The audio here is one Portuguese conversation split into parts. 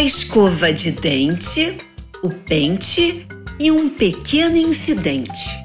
A escova de dente, o pente e um pequeno incidente.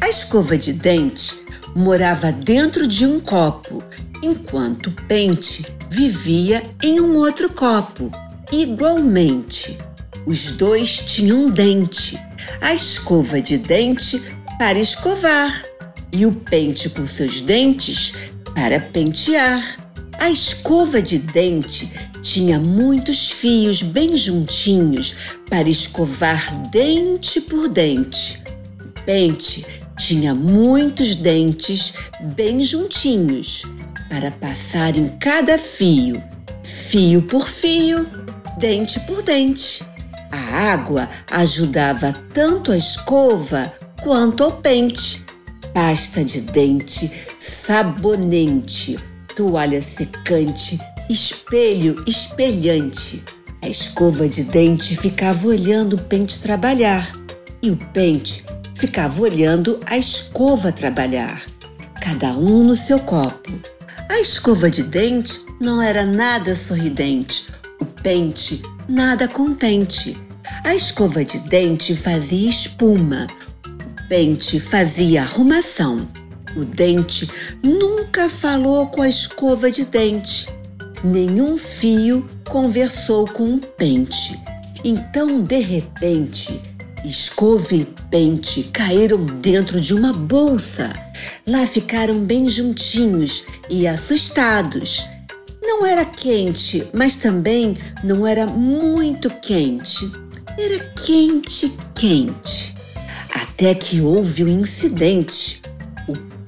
A escova de dente morava dentro de um copo, enquanto o pente vivia em um outro copo. Igualmente, os dois tinham dente, a escova de dente para escovar e o pente com seus dentes para pentear. A escova de dente tinha muitos fios bem juntinhos para escovar dente por dente. O pente tinha muitos dentes bem juntinhos para passar em cada fio, fio por fio, dente por dente. A água ajudava tanto a escova quanto ao pente. Pasta de dente, sabonete, toalha secante espelho espelhante. A escova de dente ficava olhando o pente trabalhar e o pente ficava olhando a escova trabalhar, cada um no seu copo. A escova de dente não era nada sorridente, o pente nada contente. A escova de dente fazia espuma, o pente fazia arrumação. O dente nunca falou com a escova de dente nenhum fio conversou com um pente. Então, de repente, escova e pente caíram dentro de uma bolsa. Lá ficaram bem juntinhos e assustados. Não era quente, mas também não era muito quente. Era quente, quente. Até que houve um incidente.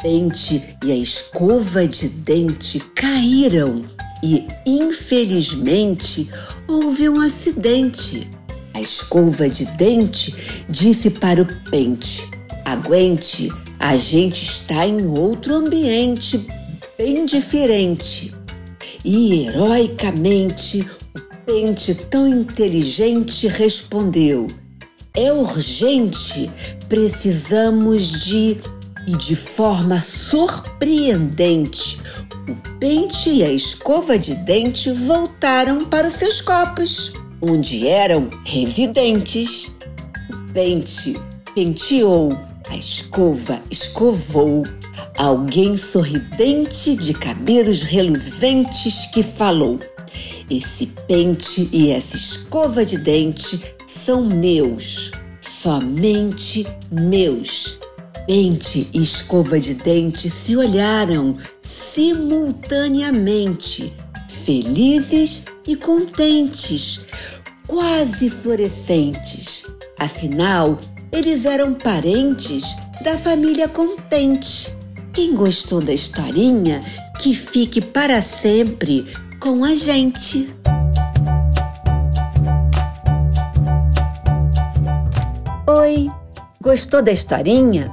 Pente e a escova de dente caíram e, infelizmente, houve um acidente. A escova de dente disse para o pente: Aguente, a gente está em outro ambiente bem diferente. E, heroicamente, o pente tão inteligente respondeu: É urgente, precisamos de. E de forma surpreendente, o pente e a escova de dente voltaram para os seus copos, onde eram residentes. O pente penteou, a escova escovou. Alguém sorridente de cabelos reluzentes que falou: Esse pente e essa escova de dente são meus, somente meus. Pente e escova de dente se olharam simultaneamente, felizes e contentes, quase fluorescentes. Afinal, eles eram parentes da família Contente. Quem gostou da historinha, que fique para sempre com a gente. Oi, gostou da historinha?